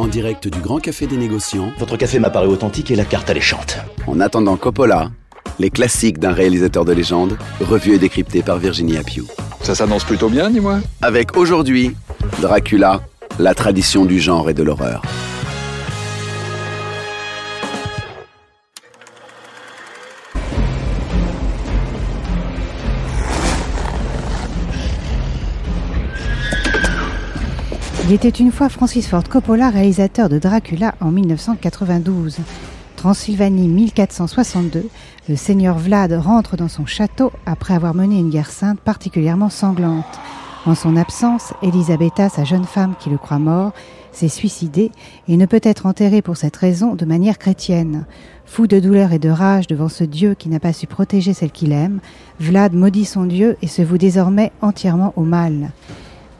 En direct du Grand Café des Négociants, Votre café m'a paru authentique et la carte alléchante. en attendant Coppola, les classiques d'un réalisateur de légende, revus et décryptés par Virginie Appiou. Ça s'annonce plutôt bien, dis-moi. Avec aujourd'hui, Dracula, la tradition du genre et de l'horreur. Il était une fois Francis Ford Coppola, réalisateur de Dracula en 1992. Transylvanie 1462, le seigneur Vlad rentre dans son château après avoir mené une guerre sainte particulièrement sanglante. En son absence, Elisabetta, sa jeune femme qui le croit mort, s'est suicidée et ne peut être enterrée pour cette raison de manière chrétienne. Fou de douleur et de rage devant ce Dieu qui n'a pas su protéger celle qu'il aime, Vlad maudit son Dieu et se voue désormais entièrement au mal.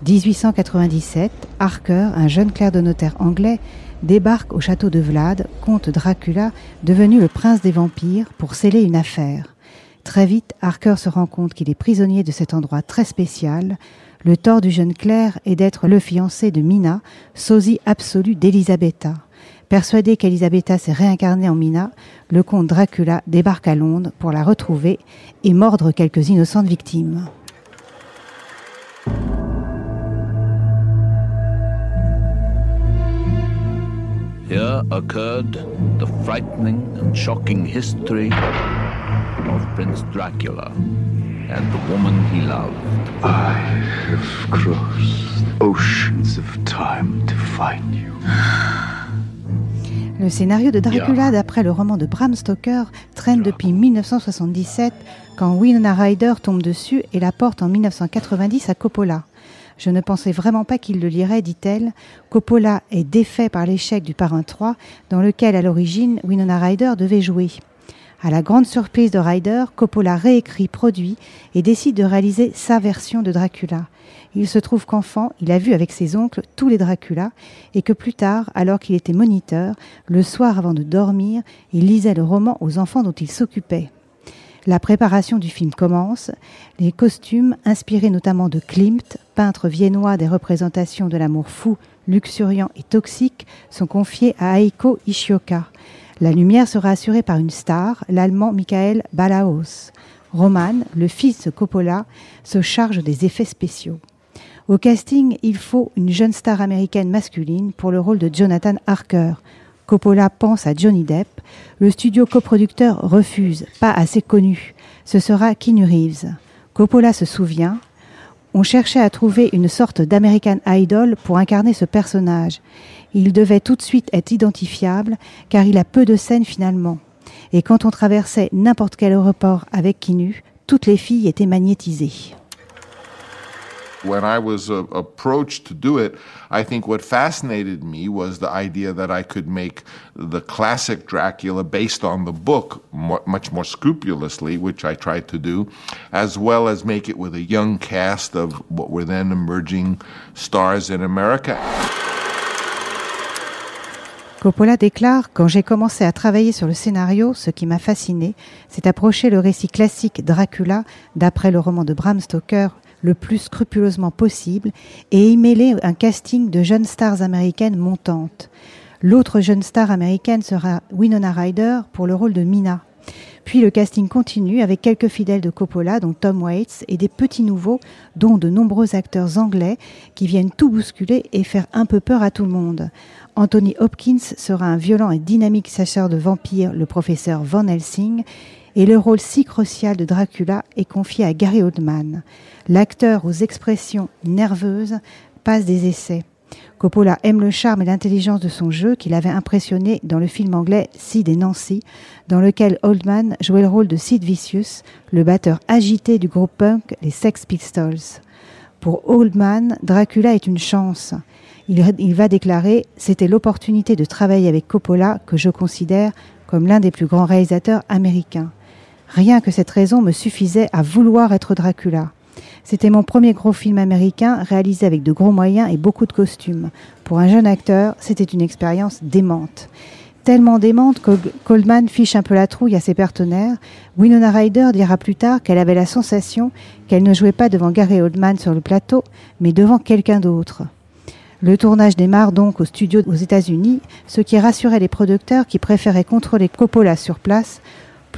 1897, Harker, un jeune clerc de notaire anglais, débarque au château de Vlad, comte Dracula, devenu le prince des vampires, pour sceller une affaire. Très vite, Harker se rend compte qu'il est prisonnier de cet endroit très spécial. Le tort du jeune clerc est d'être le fiancé de Mina, sosie absolue d'Elisabetta. Persuadé qu'Elisabetta s'est réincarnée en Mina, le comte Dracula débarque à Londres pour la retrouver et mordre quelques innocentes victimes. Here occurred the frightening and shocking history of Prince Dracula and the woman he loved. I have crossed oceans of time to find you. Le scénario de Dracula, d'après le roman de Bram Stoker, traîne depuis 1977 quand Winona Ryder tombe dessus et la porte en 1990 à Coppola. Je ne pensais vraiment pas qu'il le lirait, dit-elle. Coppola est défait par l'échec du Parrain 3, dans lequel, à l'origine, Winona Ryder devait jouer. À la grande surprise de Ryder, Coppola réécrit, produit et décide de réaliser sa version de Dracula. Il se trouve qu'enfant, il a vu avec ses oncles tous les Dracula et que plus tard, alors qu'il était moniteur, le soir avant de dormir, il lisait le roman aux enfants dont il s'occupait. La préparation du film commence. Les costumes, inspirés notamment de Klimt, peintre viennois des représentations de l'amour fou, luxuriant et toxique, sont confiés à Aiko Ishioka. La lumière sera assurée par une star, l'allemand Michael Balaos. Roman, le fils de Coppola, se charge des effets spéciaux. Au casting, il faut une jeune star américaine masculine pour le rôle de Jonathan Harker. Coppola pense à Johnny Depp. Le studio coproducteur refuse, pas assez connu. Ce sera Keanu Reeves. Coppola se souvient. On cherchait à trouver une sorte d'American Idol pour incarner ce personnage. Il devait tout de suite être identifiable car il a peu de scènes finalement. Et quand on traversait n'importe quel aéroport avec Keanu, toutes les filles étaient magnétisées. When I was uh, approached to do it, I think what fascinated me was the idea that I could make the classic Dracula based on the book much more scrupulously, which I tried to do, as well as make it with a young cast of what were then emerging stars in America. Coppola déclare Quand j'ai commencé à travailler sur le scénario, ce qui m'a fasciné, c'est approcher le récit classique Dracula, d'après le roman de Bram Stoker, le plus scrupuleusement possible, et y mêler un casting de jeunes stars américaines montantes. L'autre jeune star américaine sera Winona Ryder pour le rôle de Mina. Puis le casting continue avec quelques fidèles de Coppola, dont Tom Waits, et des petits nouveaux, dont de nombreux acteurs anglais, qui viennent tout bousculer et faire un peu peur à tout le monde. Anthony Hopkins sera un violent et dynamique chasseur de vampires, le professeur Van Helsing, et le rôle si crucial de Dracula est confié à Gary Oldman. L'acteur aux expressions nerveuses passe des essais. Coppola aime le charme et l'intelligence de son jeu qu'il avait impressionné dans le film anglais Sid et Nancy, dans lequel Oldman jouait le rôle de Sid Vicious, le batteur agité du groupe punk les Sex Pistols. Pour Oldman, Dracula est une chance. Il, il va déclarer C'était l'opportunité de travailler avec Coppola que je considère comme l'un des plus grands réalisateurs américains. Rien que cette raison me suffisait à vouloir être Dracula. C'était mon premier gros film américain réalisé avec de gros moyens et beaucoup de costumes. Pour un jeune acteur, c'était une expérience démente. Tellement démente que Coldman fiche un peu la trouille à ses partenaires. Winona Ryder dira plus tard qu'elle avait la sensation qu'elle ne jouait pas devant Gary Oldman sur le plateau, mais devant quelqu'un d'autre. Le tournage démarre donc au studio aux États-Unis, ce qui rassurait les producteurs qui préféraient contrôler Coppola sur place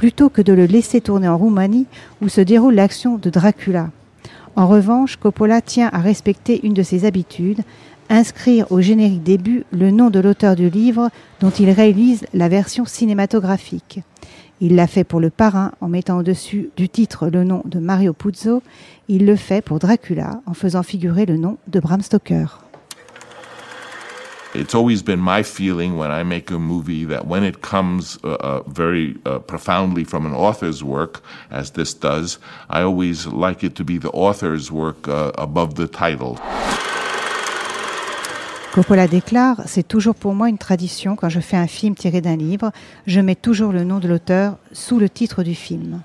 plutôt que de le laisser tourner en Roumanie où se déroule l'action de Dracula. En revanche, Coppola tient à respecter une de ses habitudes, inscrire au générique début le nom de l'auteur du livre dont il réalise la version cinématographique. Il l'a fait pour le parrain en mettant au-dessus du titre le nom de Mario Puzo. Il le fait pour Dracula en faisant figurer le nom de Bram Stoker. It's always been my feeling when I make a movie that when it comes uh, uh, very uh, profoundly from an author's work, as this does, I always like it to be the author's work uh, above the title. Coppola déclare C'est toujours pour moi une tradition quand je fais un film tiré d'un livre, je mets toujours le nom de l'auteur sous le titre du film.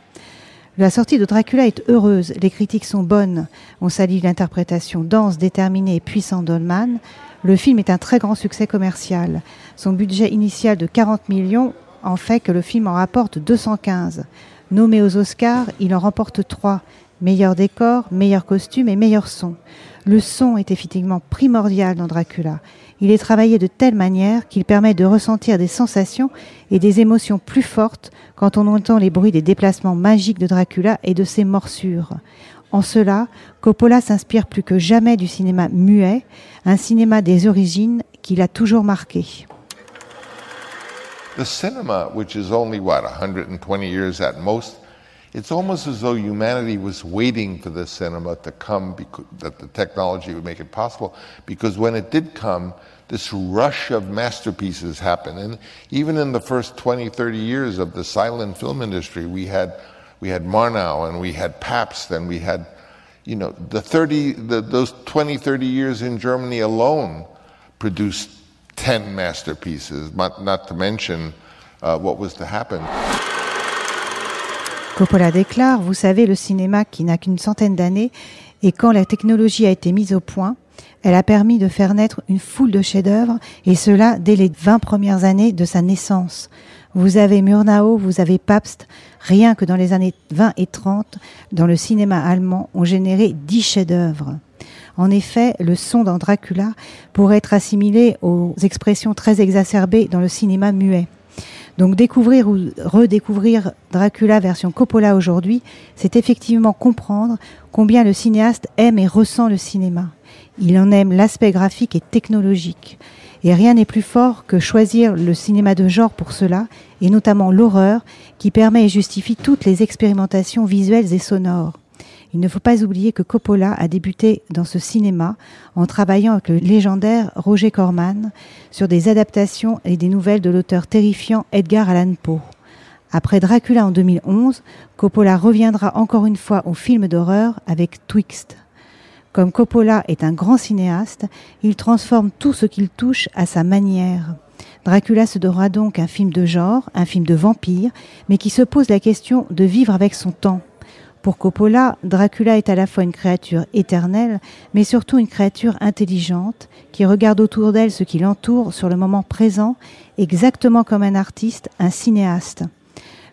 La sortie de Dracula est heureuse, les critiques sont bonnes, on salue l'interprétation dense, déterminée et puissante d'Oldman. Le film est un très grand succès commercial. Son budget initial de 40 millions en fait que le film en rapporte 215. Nommé aux Oscars, il en remporte 3. Meilleur décor, meilleur costume et meilleur son. Le son est effectivement primordial dans Dracula. Il est travaillé de telle manière qu'il permet de ressentir des sensations et des émotions plus fortes quand on entend les bruits des déplacements magiques de Dracula et de ses morsures. En cela, Coppola s'inspire plus que jamais du cinéma muet, un cinéma des origines qui l'a toujours marqué. The cinema, which is only what 120 years at most, it's almost as though humanity was waiting for the cinema to come, because, that the technology would make it possible. Because when it did come, this rush of masterpieces happened, and even in the first 20, 30 years of the silent film industry, we had we had Marnow and we had Pabst and we had, you know, the 30, the, those 20, 30 years in Germany alone produced 10 masterpieces, not, not to mention uh, what was to happen. Coppola déclare, vous savez, le cinéma qui n'a qu'une centaine d'années, et quand la technologie a été mise au point, elle a permis de faire naître une foule de chefs-d'œuvre, et cela dès les 20 premières années de sa naissance. Vous avez Murnau, vous avez Pabst, rien que dans les années 20 et 30, dans le cinéma allemand, ont généré 10 chefs-d'œuvre. En effet, le son dans Dracula pourrait être assimilé aux expressions très exacerbées dans le cinéma muet. Donc découvrir ou redécouvrir Dracula version Coppola aujourd'hui, c'est effectivement comprendre combien le cinéaste aime et ressent le cinéma. Il en aime l'aspect graphique et technologique. Et rien n'est plus fort que choisir le cinéma de genre pour cela, et notamment l'horreur, qui permet et justifie toutes les expérimentations visuelles et sonores. Il ne faut pas oublier que Coppola a débuté dans ce cinéma en travaillant avec le légendaire Roger Corman sur des adaptations et des nouvelles de l'auteur terrifiant Edgar Allan Poe. Après Dracula en 2011, Coppola reviendra encore une fois au film d'horreur avec Twixt. Comme Coppola est un grand cinéaste, il transforme tout ce qu'il touche à sa manière. Dracula se donnera donc un film de genre, un film de vampire, mais qui se pose la question de vivre avec son temps. Pour Coppola, Dracula est à la fois une créature éternelle, mais surtout une créature intelligente, qui regarde autour d'elle ce qui l'entoure sur le moment présent, exactement comme un artiste, un cinéaste.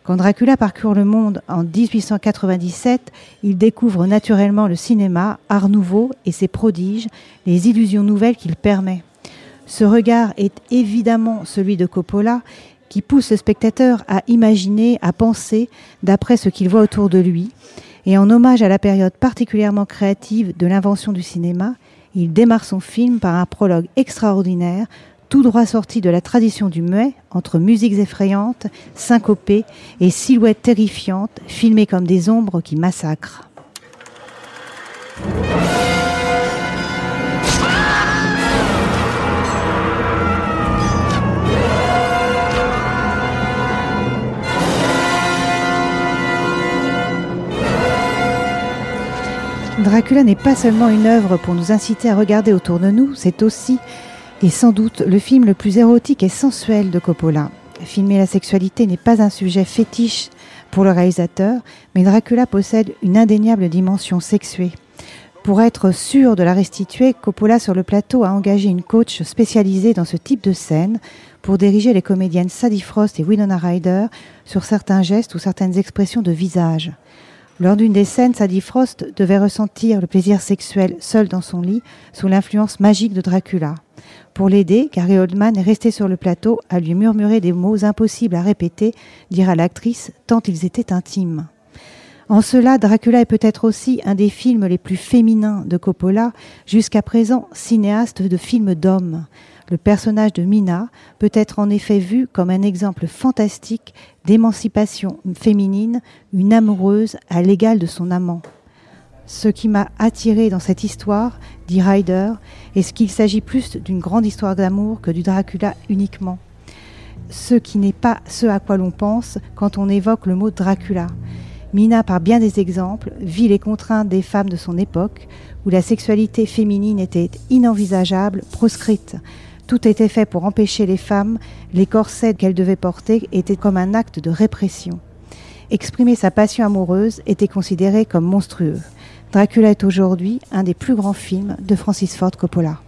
Quand Dracula parcourt le monde en 1897, il découvre naturellement le cinéma, art nouveau et ses prodiges, les illusions nouvelles qu'il permet. Ce regard est évidemment celui de Coppola, qui pousse le spectateur à imaginer, à penser d'après ce qu'il voit autour de lui. Et en hommage à la période particulièrement créative de l'invention du cinéma, il démarre son film par un prologue extraordinaire tout droit sorti de la tradition du muet, entre musiques effrayantes, syncopées et silhouettes terrifiantes, filmées comme des ombres qui massacrent. Dracula n'est pas seulement une œuvre pour nous inciter à regarder autour de nous, c'est aussi et sans doute le film le plus érotique et sensuel de Coppola. Filmer la sexualité n'est pas un sujet fétiche pour le réalisateur, mais Dracula possède une indéniable dimension sexuée. Pour être sûr de la restituer, Coppola sur le plateau a engagé une coach spécialisée dans ce type de scène pour diriger les comédiennes Sadie Frost et Winona Ryder sur certains gestes ou certaines expressions de visage. Lors d'une des scènes, Sadie Frost devait ressentir le plaisir sexuel seul dans son lit sous l'influence magique de Dracula. Pour l'aider, Gary Oldman est resté sur le plateau à lui murmurer des mots impossibles à répéter, dire à l'actrice tant ils étaient intimes. En cela, Dracula est peut-être aussi un des films les plus féminins de Coppola, jusqu'à présent cinéaste de films d'hommes. Le personnage de Mina peut être en effet vu comme un exemple fantastique d'émancipation féminine, une amoureuse à l'égal de son amant. Ce qui m'a attiré dans cette histoire, dit Ryder, est ce qu'il s'agit plus d'une grande histoire d'amour que du Dracula uniquement? Ce qui n'est pas ce à quoi l'on pense quand on évoque le mot Dracula. Mina, par bien des exemples, vit les contraintes des femmes de son époque, où la sexualité féminine était inenvisageable, proscrite. Tout était fait pour empêcher les femmes, les corsets qu'elles devaient porter étaient comme un acte de répression. Exprimer sa passion amoureuse était considéré comme monstrueux. Dracula est aujourd'hui un des plus grands films de Francis Ford Coppola.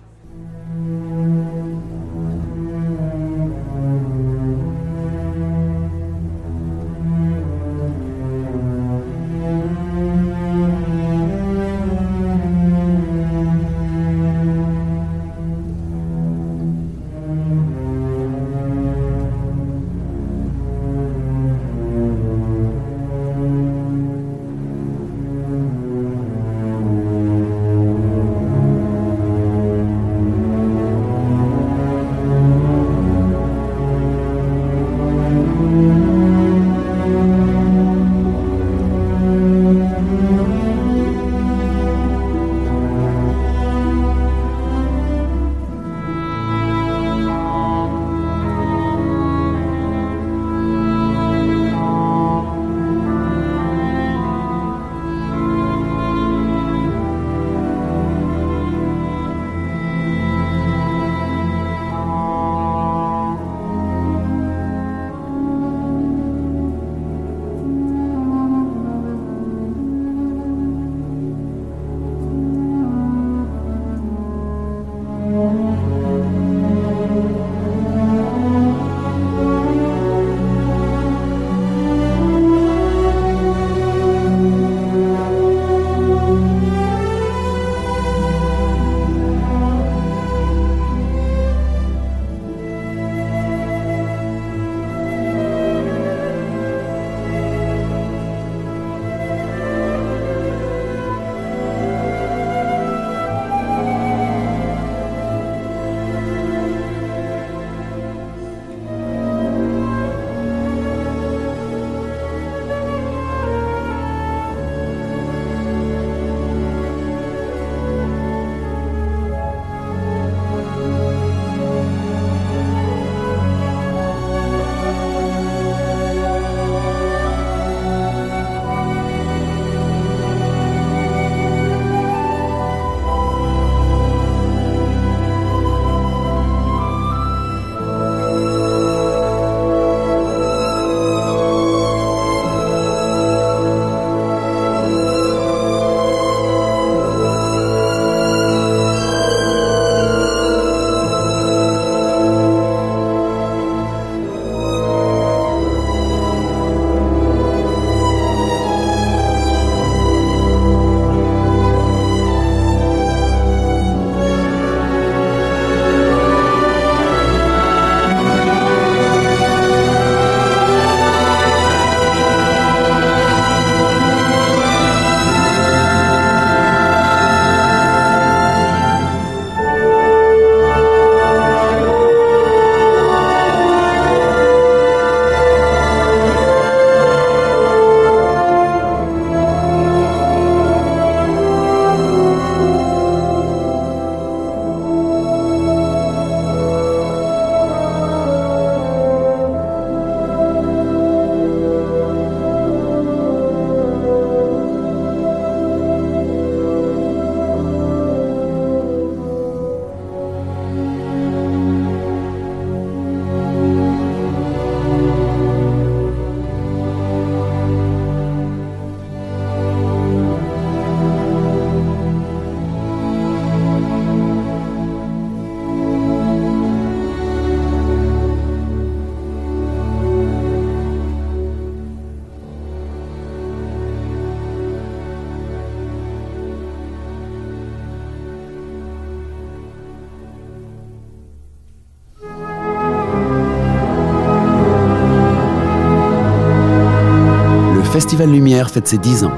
Festival Lumière fête ses 10 ans.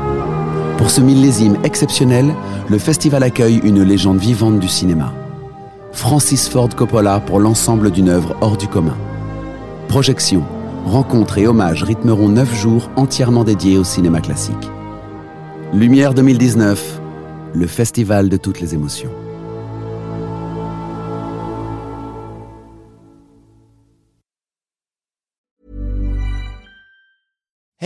Pour ce millésime exceptionnel, le festival accueille une légende vivante du cinéma. Francis Ford Coppola pour l'ensemble d'une œuvre hors du commun. Projection, rencontres et hommages rythmeront 9 jours entièrement dédiés au cinéma classique. Lumière 2019, le festival de toutes les émotions.